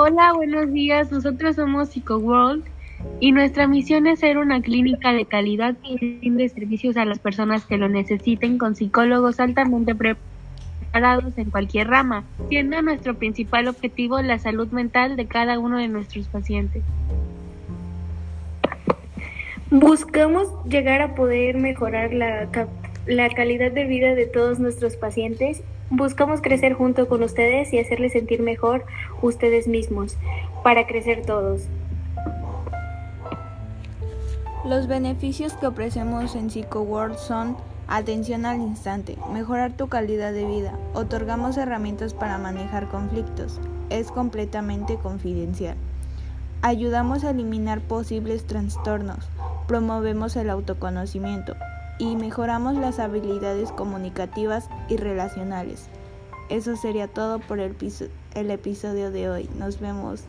Hola, buenos días. Nosotros somos PsychoWorld y nuestra misión es ser una clínica de calidad que brinde servicios a las personas que lo necesiten con psicólogos altamente preparados en cualquier rama, siendo nuestro principal objetivo la salud mental de cada uno de nuestros pacientes. Buscamos llegar a poder mejorar la, la calidad de vida de todos nuestros pacientes. Buscamos crecer junto con ustedes y hacerles sentir mejor ustedes mismos, para crecer todos. Los beneficios que ofrecemos en PsychoWorld son atención al instante, mejorar tu calidad de vida, otorgamos herramientas para manejar conflictos, es completamente confidencial. Ayudamos a eliminar posibles trastornos, promovemos el autoconocimiento, y mejoramos las habilidades comunicativas y relacionales. Eso sería todo por el, el episodio de hoy. Nos vemos.